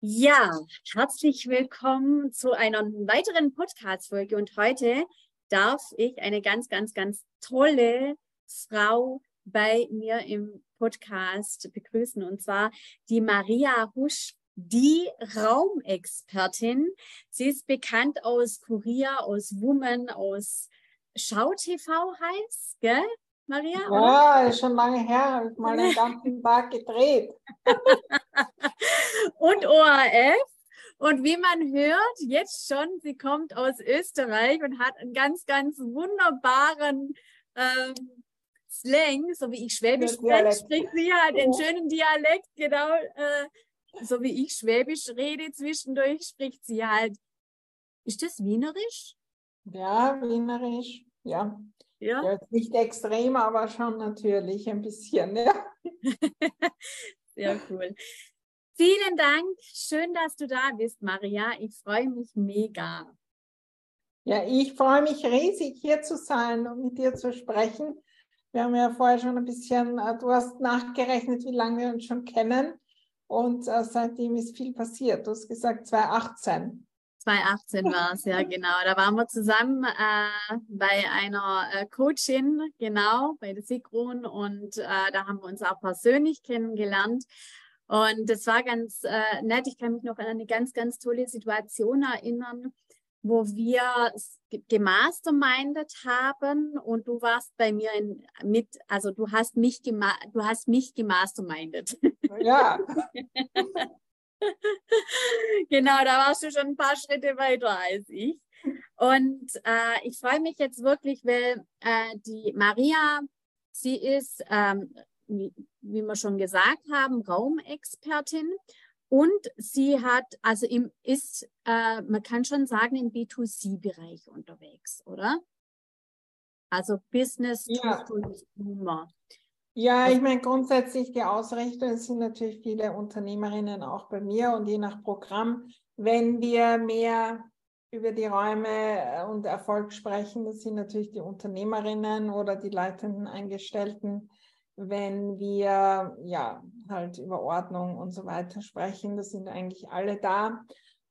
Ja, herzlich willkommen zu einer weiteren Podcast-Folge. Und heute darf ich eine ganz, ganz, ganz tolle Frau bei mir im Podcast begrüßen. Und zwar die Maria Husch, die Raumexpertin. Sie ist bekannt aus Kurier, aus Woman, aus Schau TV heißt, gell? Maria? Ja, ist schon lange her, habe ich mal einen ganzen Tag gedreht. und ORF. Und wie man hört, jetzt schon, sie kommt aus Österreich und hat einen ganz, ganz wunderbaren ähm, Slang, so wie ich Schwäbisch spreche, spricht sie halt einen schönen Dialekt, genau, äh, so wie ich Schwäbisch rede zwischendurch, spricht sie halt. Ist das Wienerisch? Ja, Wienerisch, ja. Ja. ja nicht extrem, aber schon natürlich ein bisschen, ja. Sehr cool. Vielen Dank. Schön, dass du da bist, Maria. Ich freue mich mega. Ja, ich freue mich riesig, hier zu sein und mit dir zu sprechen. Wir haben ja vorher schon ein bisschen, äh, du hast nachgerechnet, wie lange wir uns schon kennen. Und äh, seitdem ist viel passiert. Du hast gesagt 2018. 2018 war es, ja, genau. Da waren wir zusammen äh, bei einer äh, Coachin, genau, bei der Sigrun. Und äh, da haben wir uns auch persönlich kennengelernt. Und das war ganz äh, nett. Ich kann mich noch an eine ganz, ganz tolle Situation erinnern, wo wir gemastermindet haben und du warst bei mir in, mit, also du hast mich gema du hast mich gemastermindet. Ja. genau, da warst du schon ein paar Schritte weiter als ich. Und äh, ich freue mich jetzt wirklich, weil äh, die Maria, sie ist, ähm, wie, wie wir schon gesagt haben, Raumexpertin. Und sie hat, also im, ist, äh, man kann schon sagen, im B2C-Bereich unterwegs, oder? Also Business ja. to Consumer. Ja, ich meine grundsätzlich die Ausrichtung sind natürlich viele Unternehmerinnen auch bei mir und je nach Programm, wenn wir mehr über die Räume äh, und Erfolg sprechen, das sind natürlich die Unternehmerinnen oder die leitenden Eingestellten. Wenn wir ja halt über Ordnung und so weiter sprechen, das sind eigentlich alle da.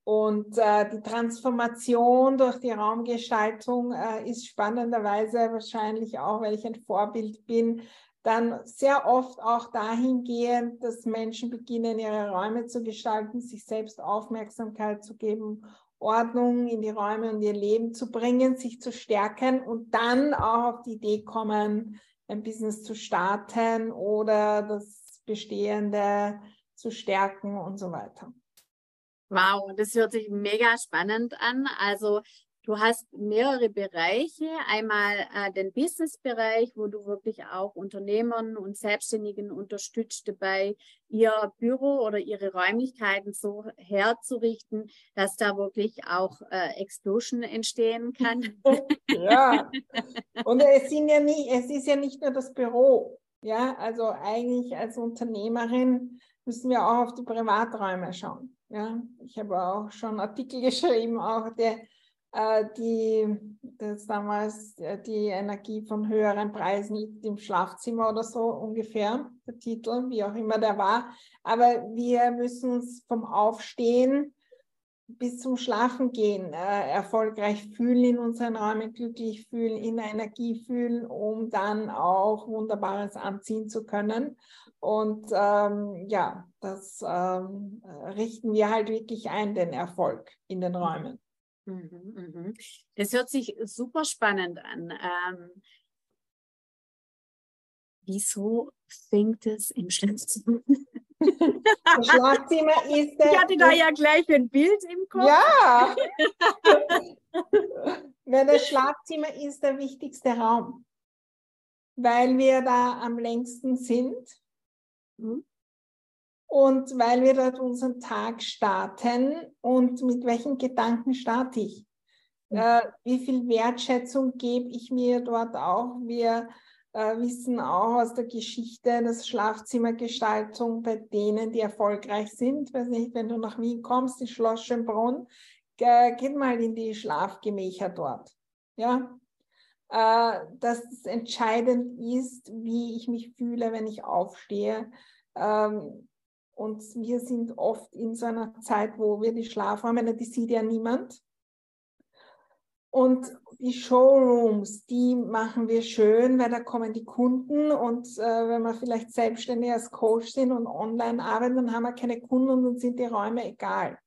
Und äh, die Transformation durch die Raumgestaltung äh, ist spannenderweise wahrscheinlich auch, weil ich ein Vorbild bin, dann sehr oft auch dahingehend, dass Menschen beginnen, ihre Räume zu gestalten, sich selbst Aufmerksamkeit zu geben, Ordnung in die Räume und ihr Leben zu bringen, sich zu stärken und dann auch auf die Idee kommen, ein Business zu starten oder das Bestehende zu stärken und so weiter. Wow, das hört sich mega spannend an. Also Du hast mehrere Bereiche. Einmal äh, den Business-Bereich, wo du wirklich auch Unternehmern und Selbstständigen unterstützt dabei, ihr Büro oder ihre Räumlichkeiten so herzurichten, dass da wirklich auch äh, Explosion entstehen kann. ja. Und es sind ja nicht, es ist ja nicht nur das Büro. Ja, also eigentlich als Unternehmerin müssen wir auch auf die Privaträume schauen. Ja, ich habe auch schon Artikel geschrieben, auch der die das damals äh, die Energie von höheren Preisen liegt im Schlafzimmer oder so ungefähr, der Titel, wie auch immer der war. Aber wir müssen uns vom Aufstehen bis zum Schlafen gehen äh, erfolgreich fühlen, in unseren Räumen glücklich fühlen, in Energie fühlen, um dann auch Wunderbares anziehen zu können. Und ähm, ja, das ähm, richten wir halt wirklich ein, den Erfolg in den Räumen. Mhm, mhm. Das hört sich super spannend an. Ähm, wieso fängt es im Schlafzimmer? Das Schlafzimmer ist. Ich hatte da ja gleich ein Bild im Kopf. Ja. Weil das Schlafzimmer ist der wichtigste Raum, weil wir da am längsten sind. Und weil wir dort unseren Tag starten und mit welchen Gedanken starte ich. Mhm. Äh, wie viel Wertschätzung gebe ich mir dort auch? Wir äh, wissen auch aus der Geschichte, dass Schlafzimmergestaltung bei denen, die erfolgreich sind, weiß nicht, wenn du nach Wien kommst, in Schloss Schönbrunn, äh, geht mal in die Schlafgemächer dort. Ja, äh, dass es entscheidend ist, wie ich mich fühle, wenn ich aufstehe. Ähm, Und wir sind oft in so einer Zeit, wo wir die Schlafräume, die sieht ja niemand. Und die Showrooms, die machen wir schön, weil da kommen die Kunden und äh, wenn wir vielleicht selbstständig als Coach sind und online arbeiten, dann haben wir keine Kunden und dann sind die Räume egal.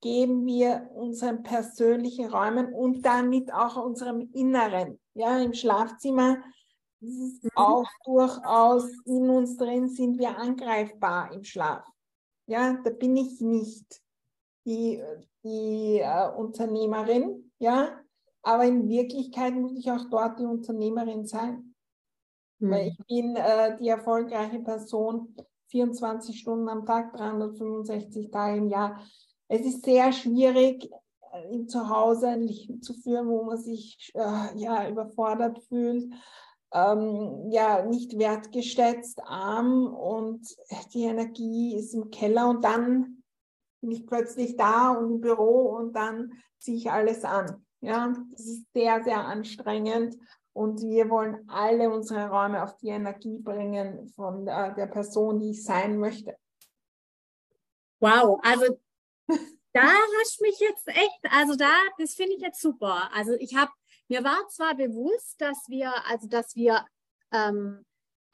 Geben wir unseren persönlichen Räumen und damit auch unserem Inneren. Ja, im Schlafzimmer ist mhm. auch durchaus in uns drin, sind wir angreifbar im Schlaf. Ja, da bin ich nicht die, die äh, Unternehmerin, ja, aber in Wirklichkeit muss ich auch dort die Unternehmerin sein. Mhm. Weil ich bin äh, die erfolgreiche Person 24 Stunden am Tag, 365 Tage im Jahr. Es ist sehr schwierig, äh, im Zuhause ein Leben zu führen, wo man sich äh, ja, überfordert fühlt, ähm, ja, nicht wertgeschätzt, arm und die Energie ist im Keller und dann bin ich plötzlich da und im Büro und dann ziehe ich alles an. Ja, das ist sehr, sehr anstrengend und wir wollen alle unsere Räume auf die Energie bringen von der, der Person, die ich sein möchte. Wow, also da hast mich jetzt echt, also da, das finde ich jetzt super. Also ich habe, mir war zwar bewusst, dass wir, also dass wir ähm,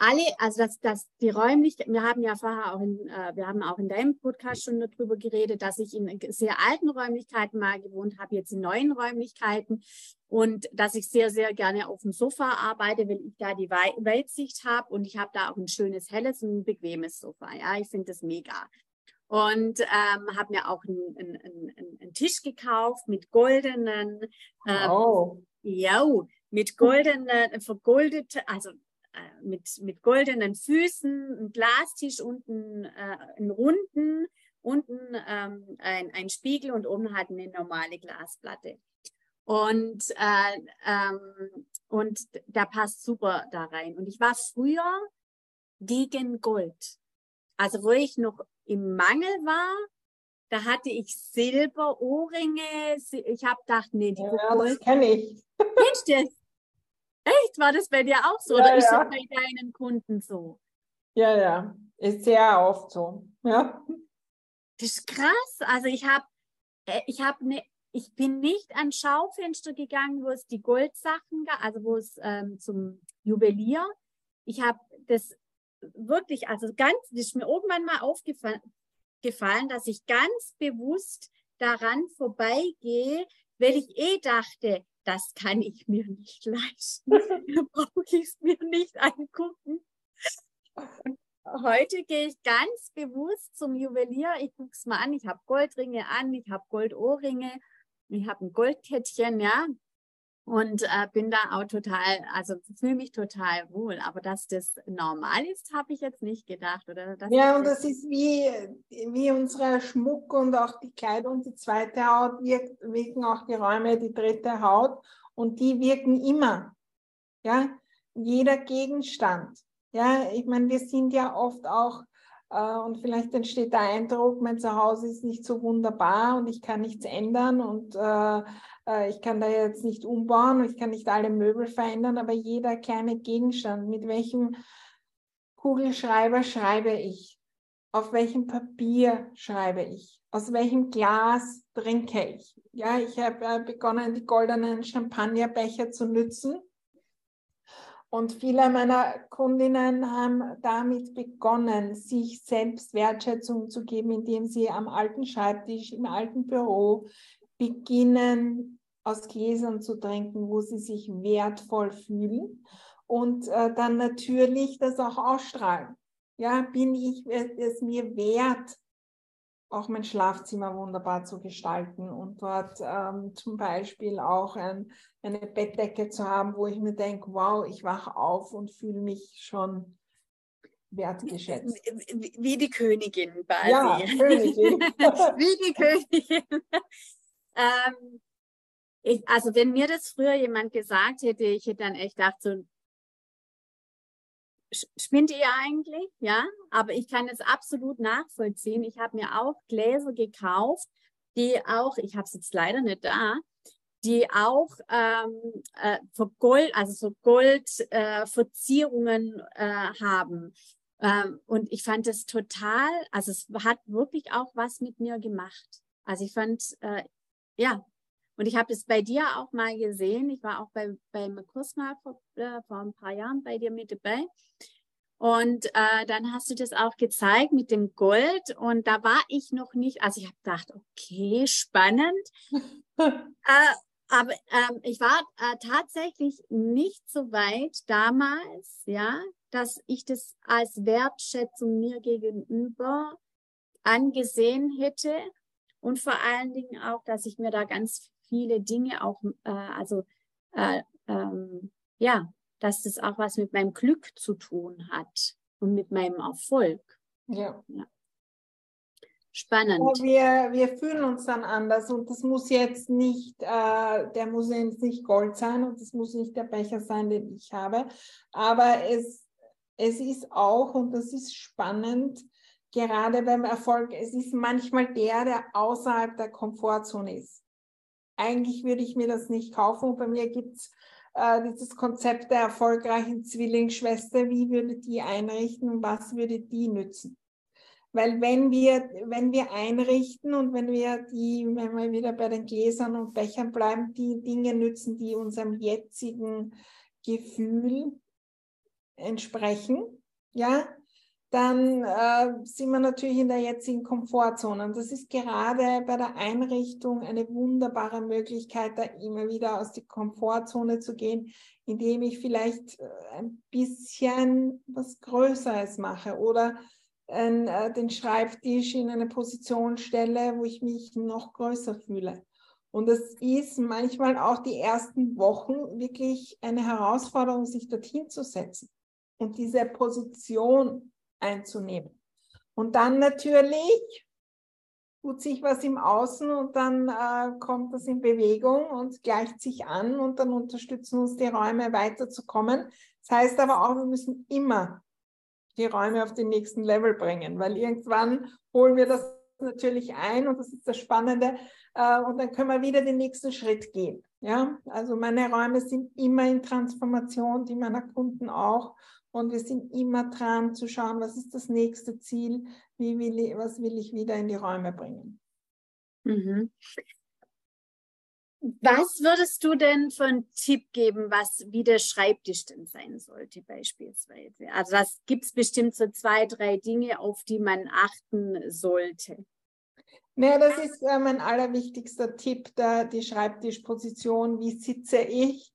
alle, also dass, dass die Räumlichkeiten, wir haben ja vorher auch in, äh, wir haben auch in deinem Podcast schon darüber geredet, dass ich in sehr alten Räumlichkeiten mal gewohnt habe, jetzt in neuen Räumlichkeiten und dass ich sehr, sehr gerne auf dem Sofa arbeite, weil ich da die Weltsicht habe und ich habe da auch ein schönes, helles und bequemes Sofa. Ja, ich finde das mega. Und ähm, habe mir auch einen, einen, einen, Tisch gekauft mit goldenen, ähm, oh. Ja, mit goldenen, vergoldete, also äh, mit, mit goldenen Füßen, ein Glastisch unten, äh, einen runden, unten ähm, ein, ein Spiegel und oben halt eine normale Glasplatte. Und, äh, ähm, und da passt super da rein. Und ich war früher gegen Gold. Also wo ich noch im Mangel war, da hatte ich Silberohrringe. Ich habe gedacht, nee, die ja, Gold. das kenne ich. Du das? Echt? War das bei dir auch so? Ja, oder ist ja. das bei deinen Kunden so? Ja, ja. Ist sehr oft so. Ja. Das ist krass. Also ich habe, äh, ich habe eine, ich bin nicht an Schaufenster gegangen, wo es die Goldsachen gab, also wo es ähm, zum Juwelier. Ich habe das wirklich, also ganz, das ist mir irgendwann mal aufgefallen, gefallen, dass ich ganz bewusst daran vorbeigehe, weil ich eh dachte, das kann ich mir nicht leisten. brauche ich es mir nicht angucken. Und heute gehe ich ganz bewusst zum Juwelier. Ich gucke es mal an. Ich habe Goldringe an, ich habe Goldohrringe, ich habe ein Goldkettchen, ja. Und äh, bin da auch total, also fühle mich total wohl. Aber dass das normal ist, habe ich jetzt nicht gedacht. Oder ja, und das ist wie, wie unser Schmuck und auch die Kleidung, die zweite Haut wirkt, wirken auch die Räume, die dritte Haut. Und die wirken immer. Ja, jeder Gegenstand. Ja, ich meine, wir sind ja oft auch und vielleicht entsteht der Eindruck, mein Zuhause ist nicht so wunderbar und ich kann nichts ändern und äh, äh, ich kann da jetzt nicht umbauen und ich kann nicht alle Möbel verändern, aber jeder kleine Gegenstand, mit welchem Kugelschreiber schreibe ich? Auf welchem Papier schreibe ich? Aus welchem Glas trinke ich? Ja, ich habe begonnen, die goldenen Champagnerbecher zu nützen und viele meiner Kundinnen haben damit begonnen, sich selbst Wertschätzung zu geben, indem sie am alten Schreibtisch, im alten Büro beginnen, aus Gläsern zu trinken, wo sie sich wertvoll fühlen und äh, dann natürlich das auch ausstrahlen. Ja, bin ich es mir wert, auch mein Schlafzimmer wunderbar zu gestalten und dort ähm, zum Beispiel auch ein, eine Bettdecke zu haben, wo ich mir denke, wow, ich wache auf und fühle mich schon wertgeschätzt. Wie, die Königin quasi. Ja, Königin. wie die Königin. ähm, ich, also wenn mir das früher jemand gesagt hätte, ich hätte dann echt gedacht, so, spinnt ihr eigentlich? Ja, aber ich kann es absolut nachvollziehen. Ich habe mir auch Gläser gekauft, die auch, ich habe es jetzt leider nicht da, die auch ähm, äh, für Gold, also so Goldverzierungen äh, äh, haben. Ähm, und ich fand es total, also es hat wirklich auch was mit mir gemacht. Also ich fand, äh, ja, und ich habe es bei dir auch mal gesehen. Ich war auch bei, beim Kurs mal vor, äh, vor ein paar Jahren bei dir mit dabei. Und äh, dann hast du das auch gezeigt mit dem Gold. Und da war ich noch nicht, also ich habe gedacht, okay, spannend. äh, aber ähm, ich war äh, tatsächlich nicht so weit damals, ja, dass ich das als Wertschätzung mir gegenüber angesehen hätte. Und vor allen Dingen auch, dass ich mir da ganz viele Dinge auch, äh, also äh, ähm, ja, dass das auch was mit meinem Glück zu tun hat und mit meinem Erfolg. Ja. ja. Spannend. Ja, wir, wir fühlen uns dann anders und das muss jetzt nicht, äh, der muss jetzt nicht Gold sein und das muss nicht der Becher sein, den ich habe, aber es, es ist auch, und das ist spannend, gerade beim Erfolg, es ist manchmal der, der außerhalb der Komfortzone ist. Eigentlich würde ich mir das nicht kaufen bei mir gibt es äh, dieses Konzept der erfolgreichen Zwillingsschwester, wie würde die einrichten und was würde die nützen? Weil wenn wir, wenn wir einrichten und wenn wir die, wenn wir wieder bei den Gläsern und Bechern bleiben, die Dinge nützen, die unserem jetzigen Gefühl entsprechen, ja, dann äh, sind wir natürlich in der jetzigen Komfortzone. Und das ist gerade bei der Einrichtung eine wunderbare Möglichkeit, da immer wieder aus der Komfortzone zu gehen, indem ich vielleicht äh, ein bisschen was Größeres mache oder äh, den Schreibtisch in eine Position stelle, wo ich mich noch größer fühle. Und es ist manchmal auch die ersten Wochen wirklich eine Herausforderung, sich dorthin zu setzen und diese Position einzunehmen. Und dann natürlich tut sich was im Außen und dann äh, kommt das in Bewegung und gleicht sich an und dann unterstützen uns die Räume weiterzukommen. Das heißt aber auch, wir müssen immer die Räume auf den nächsten Level bringen, weil irgendwann holen wir das natürlich ein und das ist das Spannende äh, und dann können wir wieder den nächsten Schritt gehen. Ja, also meine Räume sind immer in Transformation, die meiner Kunden auch und wir sind immer dran zu schauen, was ist das nächste Ziel, wie will ich, was will ich wieder in die Räume bringen. Mhm. Was würdest du denn für einen Tipp geben, was wie der Schreibtisch denn sein sollte beispielsweise? Also das gibt es bestimmt so zwei, drei Dinge, auf die man achten sollte. Naja, das ist äh, mein allerwichtigster Tipp, da die Schreibtischposition. Wie sitze ich?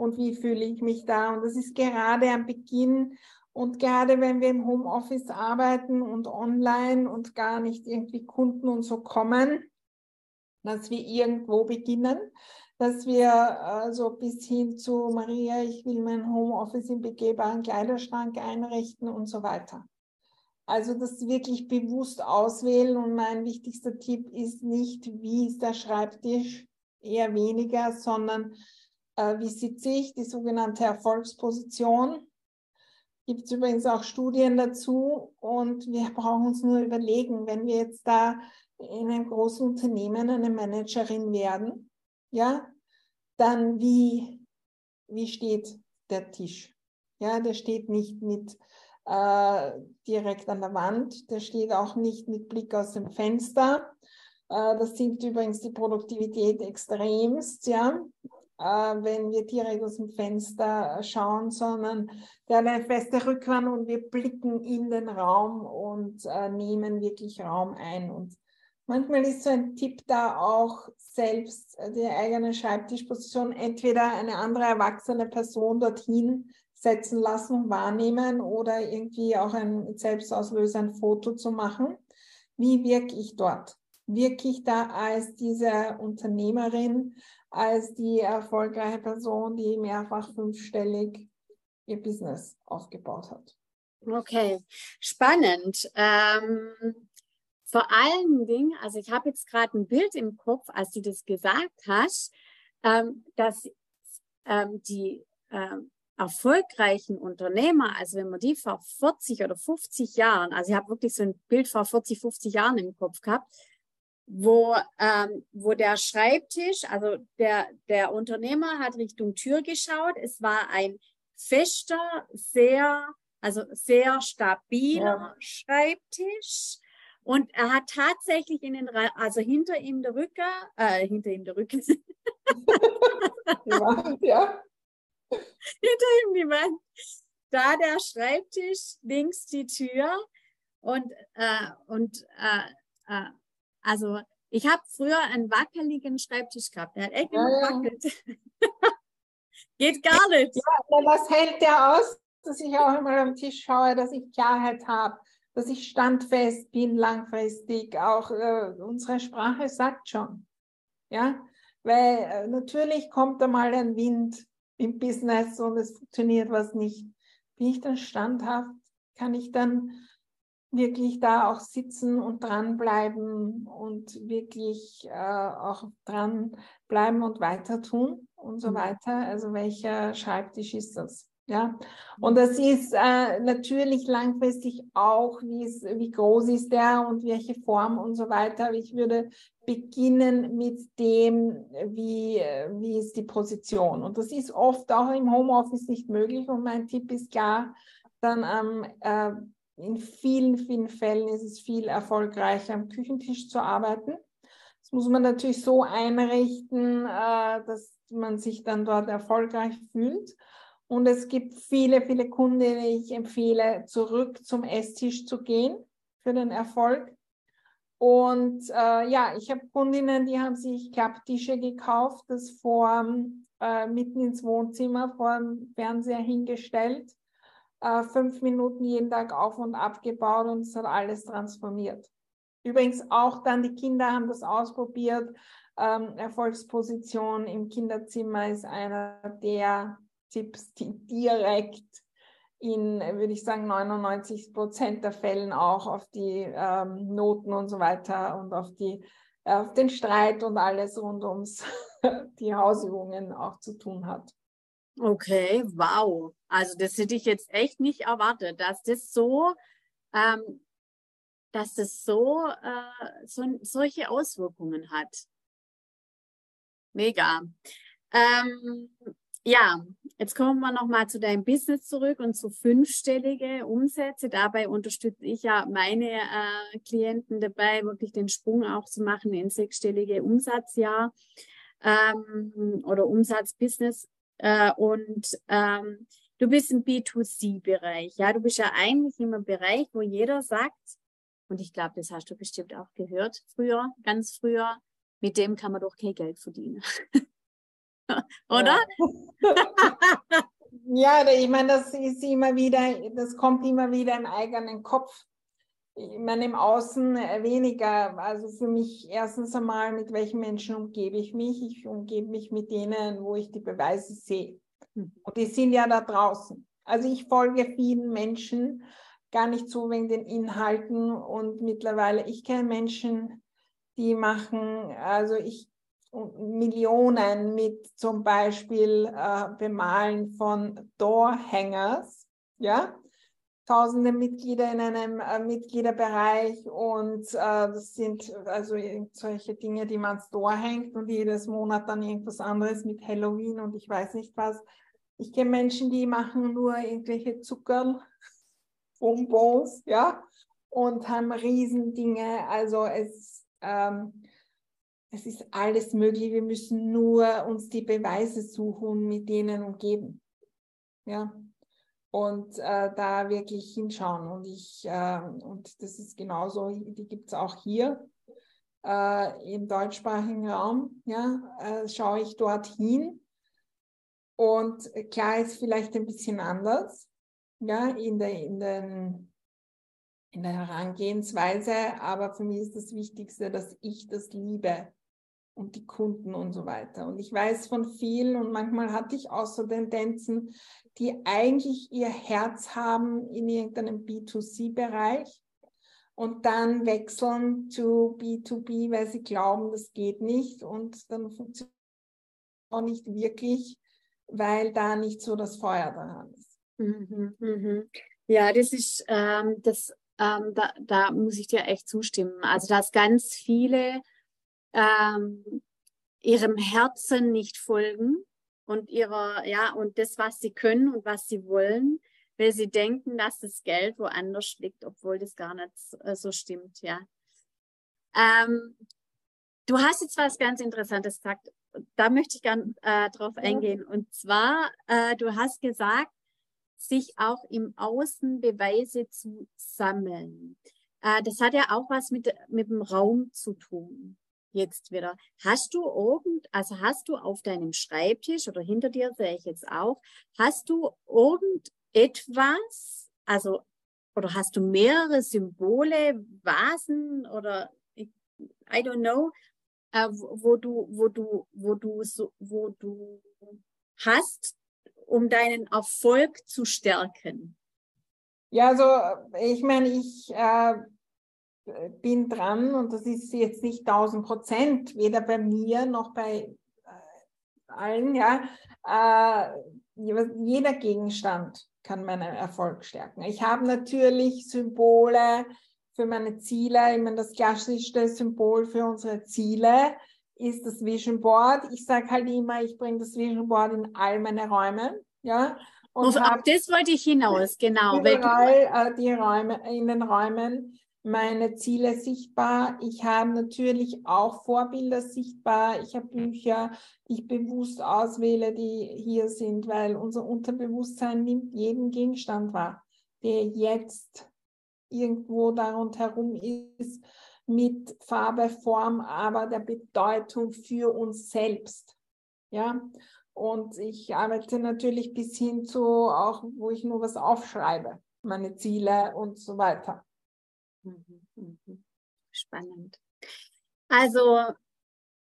Und wie fühle ich mich da. Und das ist gerade am Beginn und gerade wenn wir im Homeoffice arbeiten und online und gar nicht irgendwie Kunden und so kommen, dass wir irgendwo beginnen, dass wir also bis hin zu Maria, ich will mein Homeoffice im begehbaren Kleiderschrank einrichten und so weiter. Also das wirklich bewusst auswählen und mein wichtigster Tipp ist nicht, wie ist der Schreibtisch, eher weniger, sondern wie sitze ich, die sogenannte Erfolgsposition. Gibt es übrigens auch Studien dazu und wir brauchen uns nur überlegen, wenn wir jetzt da in einem großen Unternehmen eine Managerin werden, ja, dann wie, wie steht der Tisch? Ja, der steht nicht mit äh, direkt an der Wand, der steht auch nicht mit Blick aus dem Fenster. Äh, das sinkt übrigens die Produktivität extremst, ja äh, wenn wir direkt aus dem Fenster schauen, sondern der eine feste Rückwand und wir blicken in den Raum und äh, nehmen wirklich Raum ein. Und manchmal ist so ein Tipp da auch selbst äh, die eigene Schreibtischposition entweder eine andere erwachsene Person dorthin setzen lassen und wahrnehmen oder irgendwie auch ein Selbstauslöser, ein Foto zu machen. Wie wirke ich dort? Wirke ich da als diese Unternehmerin, als die erfolgreiche Person, die mehrfach fünfstellig ihr Business aufgebaut hat. Okay, spannend. Ähm, vor allen Dingen, also ich habe jetzt gerade ein Bild im Kopf, als du das gesagt hast, ähm, dass ähm, die ähm, erfolgreichen Unternehmer, also wenn man die vor 40 oder 50 Jahren, also ich habe wirklich so ein Bild vor 40, 50 Jahren im Kopf gehabt, wo, ähm, wo der Schreibtisch, also der, der Unternehmer hat Richtung Tür geschaut. Es war ein fester, sehr Also sehr stabiler ja. Schreibtisch. Und er hat tatsächlich in den, also hinter ihm der Rücken, äh, hinter ihm der Rücken. ja, ja. Hinter ihm die Wand. Da der Schreibtisch, links die Tür. Und, äh, und äh, äh, also ich habe früher einen wackeligen Schreibtisch gehabt. Der hat echt ja, gewackelt. Ja. Geht gar nicht. Ja, was hält der aus, dass ich auch immer am Tisch schaue, dass ich Klarheit habe, dass ich standfest bin langfristig. Auch äh, unsere Sprache sagt schon. Ja, weil äh, natürlich kommt da mal ein Wind im Business und es funktioniert was nicht. Bin ich dann standhaft? Kann ich dann wirklich da auch sitzen und dranbleiben und wirklich äh, auch dranbleiben und weiter tun und so mhm. weiter. Also welcher Schreibtisch ist das? Ja, und das ist äh, natürlich langfristig auch, wie groß ist der und welche Form und so weiter. Aber ich würde beginnen mit dem, wie, wie ist die Position. Und das ist oft auch im Homeoffice nicht möglich. Und mein Tipp ist klar, dann am äh, in vielen, vielen Fällen ist es viel erfolgreicher, am Küchentisch zu arbeiten. Das muss man natürlich so einrichten, äh, dass man sich dann dort erfolgreich fühlt. Und es gibt viele, viele Kunden, denen ich empfehle, zurück zum Esstisch zu gehen für den Erfolg. Und äh, ja, ich habe Kundinnen, die haben sich Klapptische gekauft, das vor äh, mitten ins Wohnzimmer vor dem Fernseher hingestellt äh, fünf Minuten jeden Tag auf und abgebaut und es hat alles transformiert. Übrigens auch dann die Kinder haben das ausprobiert. Ähm, Erfolgsposition im Kinderzimmer ist einer der Tipps, die direkt in, würde ich sagen, 99 Prozent der Fällen auch auf die ähm, Noten und so weiter und auf, die, auf den Streit und alles rund ums die Hausübungen auch zu tun hat. Okay, wow. Also das hätte ich jetzt echt nicht erwartet, dass das so, ähm, dass das so, äh, so solche Auswirkungen hat. Mega. Ähm, ja, jetzt kommen wir nochmal zu deinem Business zurück und zu fünfstellige Umsätze. Dabei unterstütze ich ja meine äh, Klienten dabei, wirklich den Sprung auch zu machen in sechsstellige Umsatzjahr ähm, oder Umsatzbusiness äh, und ähm, du bist im B2C-Bereich. Ja, du bist ja eigentlich im Bereich, wo jeder sagt, und ich glaube, das hast du bestimmt auch gehört früher, ganz früher, mit dem kann man doch kein Geld verdienen. Oder? Ja. ja, ich meine, das ist immer wieder, das kommt immer wieder im eigenen Kopf ich meine, im Außen äh, weniger. Also für mich erstens einmal, mit welchen Menschen umgebe ich mich? Ich umgebe mich mit denen, wo ich die Beweise sehe. Hm. Und die sind ja da draußen. Also ich folge vielen Menschen, gar nicht so wegen den Inhalten. Und mittlerweile, ich kenne Menschen, die machen, also ich Millionen mit zum Beispiel äh, Bemalen von Doorhangers, ja, tausende Mitglieder in einem äh, Mitgliederbereich und äh, das sind also solche Dinge, die man Store hängt und jedes Monat dann irgendwas anderes mit Halloween und ich weiß nicht was. Ich kenne Menschen, die machen nur irgendwelche Zucker, Bonbons, ja, und haben Riesendinge. Also es, ähm, es ist alles möglich. Wir müssen nur uns die Beweise suchen, mit denen umgeben. Ja und äh, da wirklich hinschauen. Und ich, äh, und das ist genauso, die gibt es auch hier äh, im deutschsprachigen Raum, ja, äh, schaue ich dorthin. Und klar ist vielleicht ein bisschen anders, ja, in der, in den, in der Herangehensweise, aber für mich ist das Wichtigste, dass ich das liebe und die Kunden und so weiter. Und ich weiß von vielen und manchmal hatte ich auch so Tendenzen, die eigentlich ihr Herz haben in irgendeinem B2C-Bereich und dann wechseln zu B2B, weil sie glauben, das geht nicht und dann funktioniert auch nicht wirklich, weil da nicht so das Feuer daran ist. Mhm, mhm. Ja, das ist, ähm, das, ähm, da, da muss ich dir echt zustimmen. Also, dass ganz viele ähm, ihrem Herzen nicht folgen und ihrer, ja, und das, was sie können und was sie wollen, weil sie denken, dass das Geld woanders liegt, obwohl das gar nicht äh, so stimmt, ja. Ähm, du hast jetzt was ganz Interessantes gesagt. Da möchte ich gerne äh, drauf eingehen. Und zwar, äh, du hast gesagt, sich auch im Außen Beweise zu sammeln. Äh, das hat ja auch was mit, mit dem Raum zu tun. Jetzt wieder. Hast du irgend, also hast du auf deinem Schreibtisch oder hinter dir sehe ich jetzt auch, hast du irgendetwas, also, oder hast du mehrere Symbole, Vasen oder I don't know, äh, wo du, wo du, wo du so, wo du hast, um deinen Erfolg zu stärken? Ja, also ich meine, ich äh, bin dran und das ist jetzt nicht 1000 Prozent, weder bei mir noch bei äh, allen, ja. Äh, jeder Gegenstand kann meinen Erfolg stärken. Ich habe natürlich Symbole für meine Ziele. Ich meine, das klassischste Symbol für unsere Ziele ist das Vision Board. Ich sage halt immer, ich bringe das Vision Board in all meine Räume. Ja, und auf das wollte ich hinaus, genau. Überall äh, die Räume, in den Räumen meine Ziele sichtbar. Ich habe natürlich auch Vorbilder sichtbar. Ich habe Bücher, die ich bewusst auswähle, die hier sind, weil unser Unterbewusstsein nimmt jeden Gegenstand wahr, der jetzt irgendwo darum herum ist, mit Farbe, Form, aber der Bedeutung für uns selbst. Ja, und ich arbeite natürlich bis hin zu auch, wo ich nur was aufschreibe, meine Ziele und so weiter. Mhm, mhm. Spannend. Also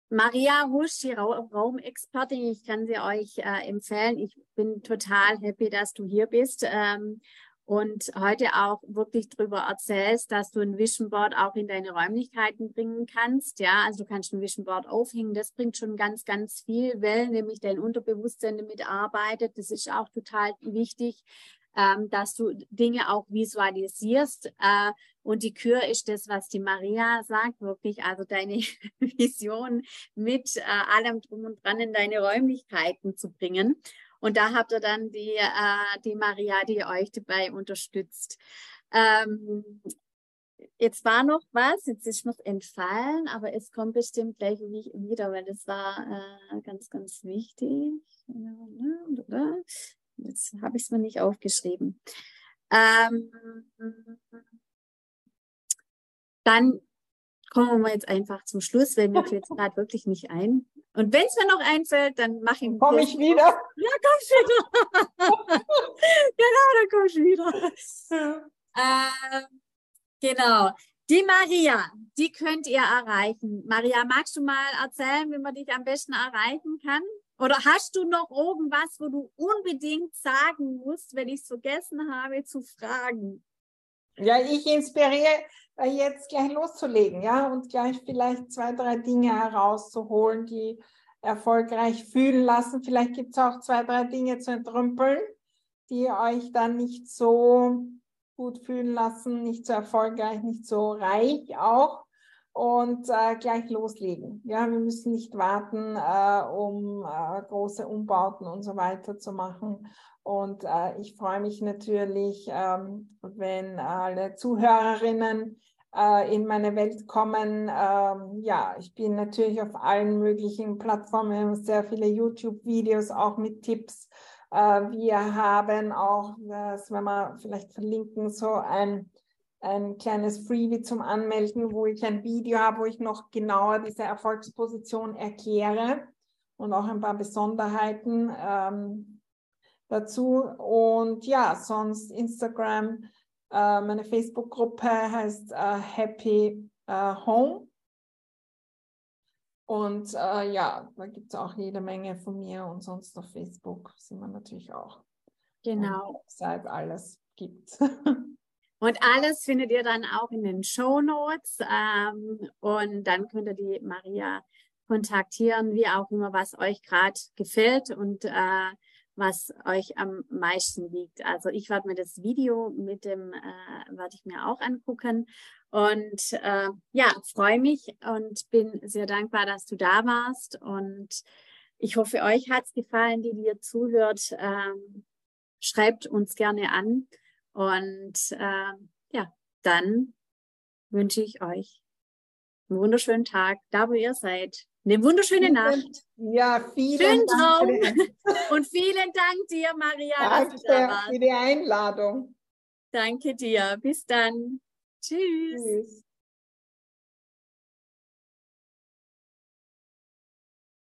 Maria Husch, die Ra Raumexpertin, ich kann sie euch äh, empfehlen. Ich bin total happy, dass du hier bist. Ähm, und heute auch wirklich darüber erzählst, dass du ein Vision Board auch in deine Räumlichkeiten bringen kannst. Ja, also du kannst ein Vision Board aufhängen. Das bringt schon ganz, ganz viel, weil nämlich dein Unterbewusstsein damit arbeitet. Das ist auch total wichtig, ähm, dass du Dinge auch visualisierst. Äh, und die Kür ist das, was die Maria sagt, wirklich, also deine Vision mit äh, allem drum und dran in deine Räumlichkeiten zu bringen. Und da habt ihr dann die, äh, die Maria, die euch dabei unterstützt. Ähm, jetzt war noch was, jetzt ist mir entfallen, aber es kommt bestimmt gleich wieder, weil das war äh, ganz, ganz wichtig. Jetzt habe ich es mir nicht aufgeschrieben. Ähm, dann kommen wir jetzt einfach zum Schluss, weil mir fällt es gerade wirklich nicht ein. Und wenn es mir noch einfällt, dann mache ich Komme ich wieder? Ja, kommst wieder. genau, dann kommst du wieder. äh, genau. Die Maria, die könnt ihr erreichen. Maria, magst du mal erzählen, wie man dich am besten erreichen kann? Oder hast du noch irgendwas, wo du unbedingt sagen musst, wenn ich es vergessen habe zu fragen? Ja, ich inspiriere äh, jetzt gleich loszulegen, ja, und gleich vielleicht zwei, drei Dinge herauszuholen, die erfolgreich fühlen lassen. Vielleicht gibt es auch zwei, drei Dinge zu entrümpeln, die euch dann nicht so gut fühlen lassen, nicht so erfolgreich, nicht so reich auch und äh, gleich loslegen. Ja, wir müssen nicht warten, äh, um äh, große Umbauten und so weiter zu machen. Und äh, ich freue mich natürlich, ähm, wenn alle Zuhörerinnen äh, in meine Welt kommen. Ähm, ja, ich bin natürlich auf allen möglichen Plattformen, sehr viele YouTube-Videos auch mit Tipps. Äh, wir haben auch, das werden wir vielleicht verlinken, so ein ein kleines Freebie zum Anmelden, wo ich ein Video habe, wo ich noch genauer diese Erfolgsposition erkläre und auch ein paar Besonderheiten ähm, dazu. Und ja, sonst Instagram, äh, meine Facebook-Gruppe heißt äh, Happy äh, Home. Und äh, ja, da gibt es auch jede Menge von mir und sonst auf Facebook sind wir natürlich auch. Genau. Seit alles gibt. Und alles findet ihr dann auch in den Show Notes. Ähm, und dann könnt ihr die Maria kontaktieren, wie auch immer, was euch gerade gefällt und äh, was euch am meisten liegt. Also ich werde mir das Video mit dem, äh, werde ich mir auch angucken. Und äh, ja, freue mich und bin sehr dankbar, dass du da warst. Und ich hoffe, euch hat es gefallen, die dir zuhört. Ähm, schreibt uns gerne an. Und äh, ja, dann wünsche ich euch einen wunderschönen Tag, da wo ihr seid. Eine wunderschöne Nacht. Ja, vielen Schönen Traum. Und vielen Dank dir, Maria, Danke dass du da warst. für die Einladung. Danke dir. Bis dann. Tschüss. Tschüss.